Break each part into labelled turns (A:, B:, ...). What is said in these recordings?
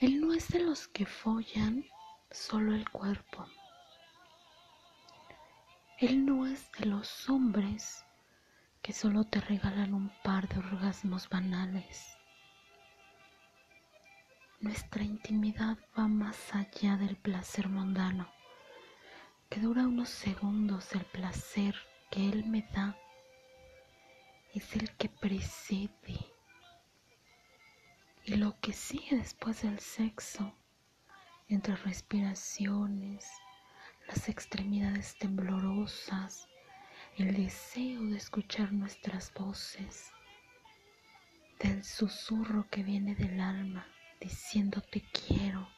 A: Él no es de los que follan solo el cuerpo. Él no es de los hombres que solo te regalan un par de orgasmos banales. Nuestra intimidad va más allá del placer mundano, que dura unos segundos. El placer que Él me da es el que precede lo que sigue después del sexo, entre respiraciones, las extremidades temblorosas, el deseo de escuchar nuestras voces, del susurro que viene del alma diciendo te quiero,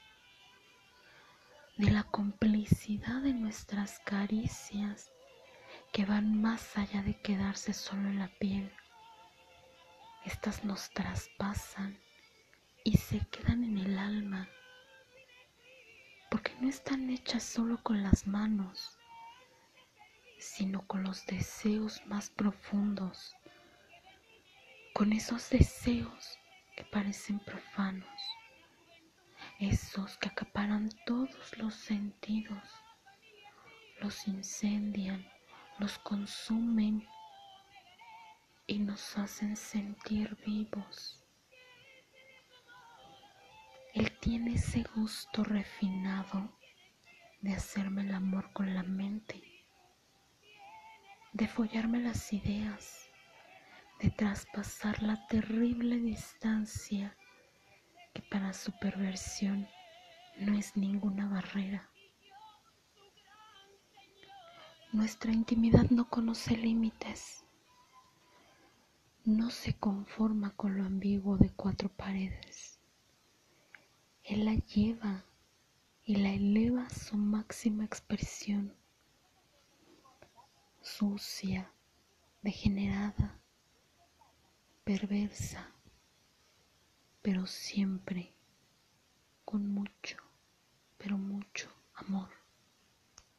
A: de la complicidad de nuestras caricias que van más allá de quedarse solo en la piel. Estas nos traspasan y se quedan en el alma, porque no están hechas solo con las manos, sino con los deseos más profundos, con esos deseos que parecen profanos, esos que acaparan todos los sentidos, los incendian, los consumen y nos hacen sentir vivos. Tiene ese gusto refinado de hacerme el amor con la mente, de follarme las ideas, de traspasar la terrible distancia que para su perversión no es ninguna barrera. Nuestra intimidad no conoce límites, no se conforma con lo ambiguo de cuatro paredes. Él la lleva y la eleva a su máxima expresión, sucia, degenerada, perversa, pero siempre